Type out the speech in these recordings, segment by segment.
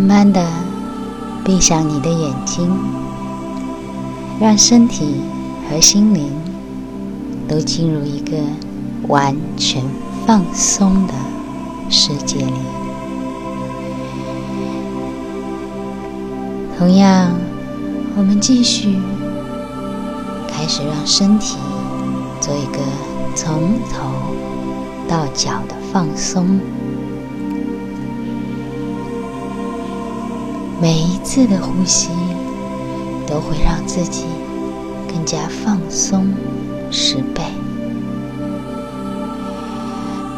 慢慢的闭上你的眼睛，让身体和心灵都进入一个完全放松的世界里。同样，我们继续开始让身体做一个从头到脚的放松。每一次的呼吸都会让自己更加放松十倍，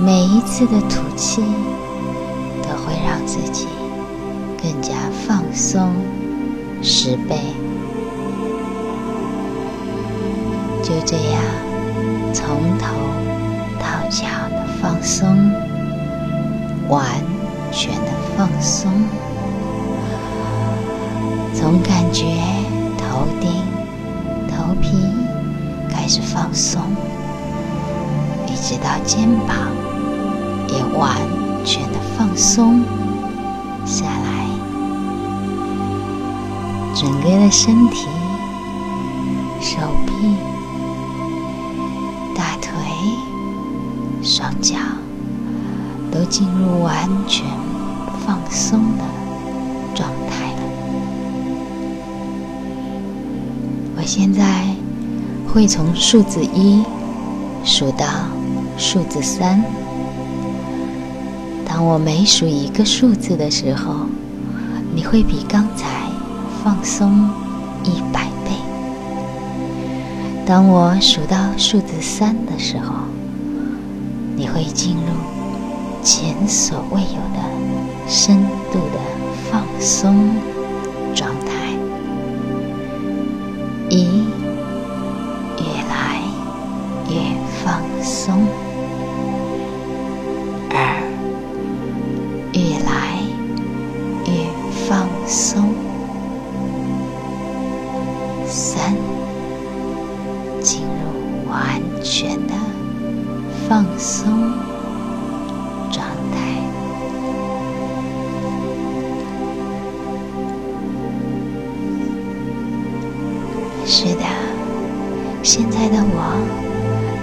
每一次的吐气都会让自己更加放松十倍。就这样，从头到脚的放松，完全的放松。从感觉头顶、头皮开始放松，一直到肩膀也完全的放松下来，整个的身体、手臂、大腿、双脚都进入完全放松的我现在会从数字一数到数字三。当我每数一个数字的时候，你会比刚才放松一百倍。当我数到数字三的时候，你会进入前所未有的深度的放松状态。一，越来越放松；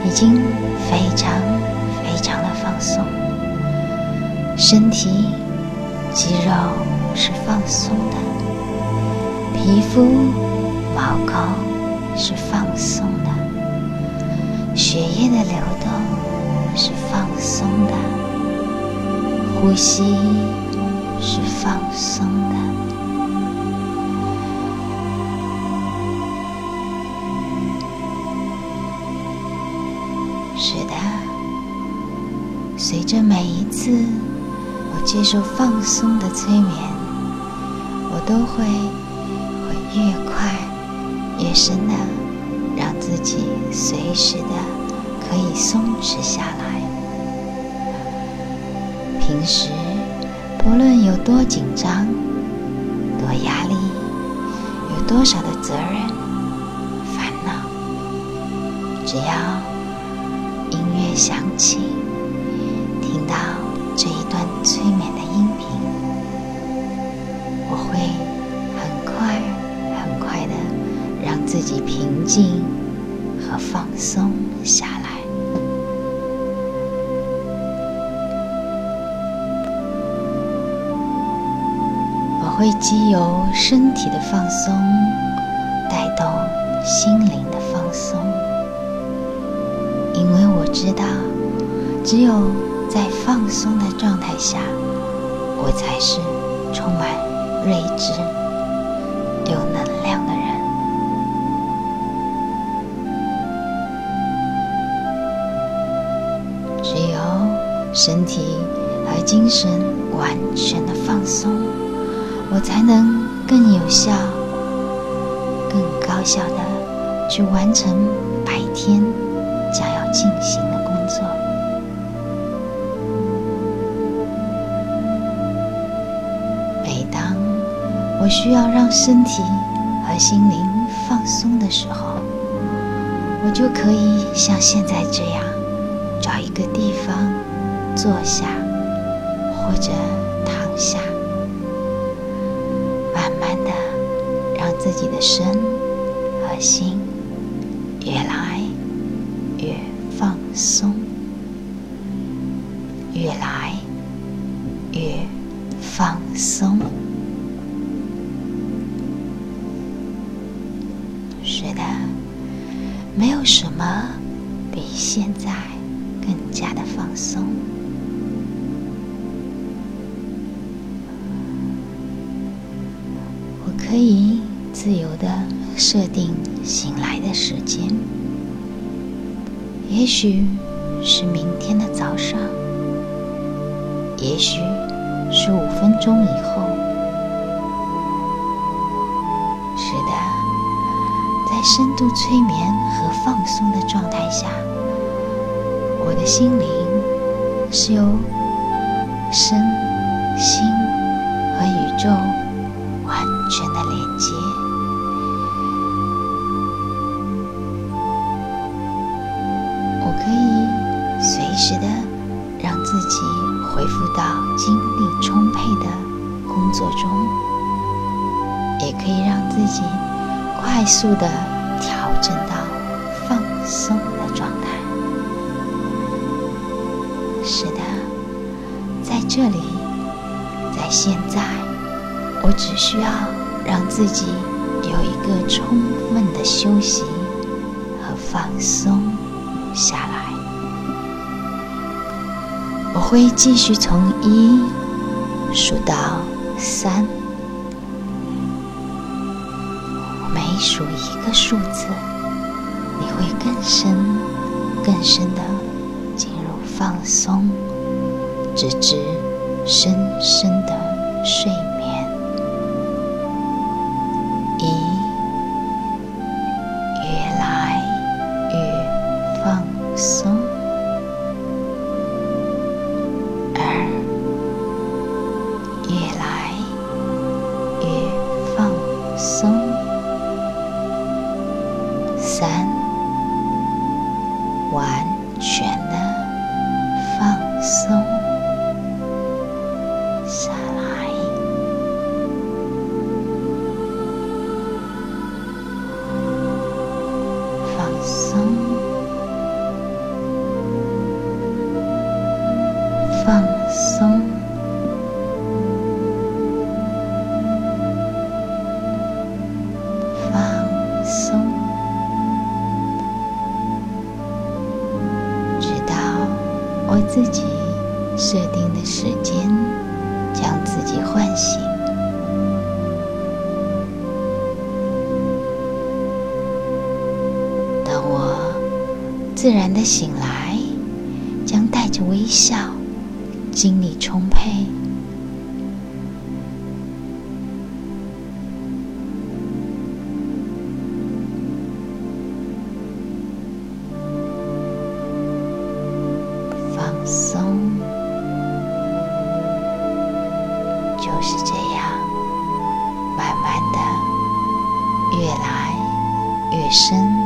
已经非常非常的放松，身体肌肉是放松的，皮肤毛孔是放松的，血液的流动是放松的，呼吸是放松的。随着每一次我接受放松的催眠，我都会会越快越深的让自己随时的可以松弛下来。平时不论有多紧张、多压力，有多少的责任、烦恼，只要音乐响起，到这一段催眠的音频，我会很快很快的让自己平静和放松下来。我会基由身体的放松，带动心灵的放松。因为我知道，只有在放松的状态下，我才是充满睿智、有能量的人。只有身体和精神完全的放松，我才能更有效、更高效的去完成白天。将要进行的工作。需要让身体和心灵放松的时候我就可以像现在这样找一个地方坐下或者躺下慢慢的让自己的身和心越来越放松越来越放松。没有什么比现在更加的放松。我可以自由的设定醒来的时间，也许是明天的早上，也许是五分钟以后。深度催眠和放松的状态下，我的心灵是由身心和宇宙完。全的连接，我可以随时的让自己恢复到精力充沛的工作中，也可以让自己快速的调整到放松的状态。是的，在这里，在现在，我只需要。让自己有一个充分的休息和放松下来。我会继续从一数到三，数一个数字，你会更深、更深的进入放松，直至深深的睡眠，一，越来越放松。松下来。放松放松放松直到我自己自然的醒来，将带着微笑，精力充沛。放松，就是这样，慢慢的越来越深。